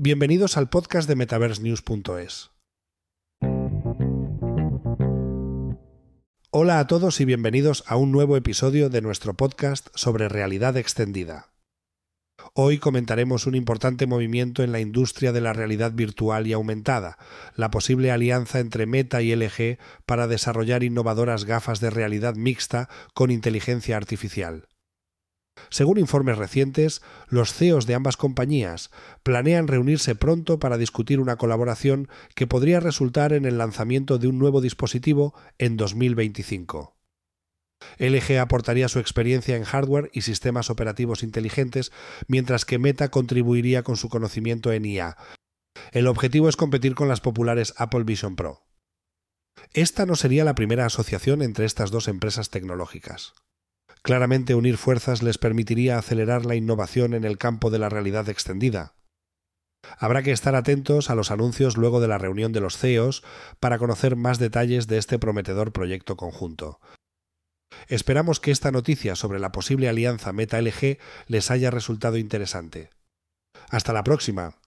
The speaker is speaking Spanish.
Bienvenidos al podcast de MetaverseNews.es. Hola a todos y bienvenidos a un nuevo episodio de nuestro podcast sobre realidad extendida. Hoy comentaremos un importante movimiento en la industria de la realidad virtual y aumentada, la posible alianza entre Meta y LG para desarrollar innovadoras gafas de realidad mixta con inteligencia artificial. Según informes recientes, los CEOs de ambas compañías planean reunirse pronto para discutir una colaboración que podría resultar en el lanzamiento de un nuevo dispositivo en 2025. LG aportaría su experiencia en hardware y sistemas operativos inteligentes, mientras que Meta contribuiría con su conocimiento en IA. El objetivo es competir con las populares Apple Vision Pro. Esta no sería la primera asociación entre estas dos empresas tecnológicas. Claramente unir fuerzas les permitiría acelerar la innovación en el campo de la realidad extendida. Habrá que estar atentos a los anuncios luego de la reunión de los CEOs para conocer más detalles de este prometedor proyecto conjunto. Esperamos que esta noticia sobre la posible alianza Meta-LG les haya resultado interesante. Hasta la próxima.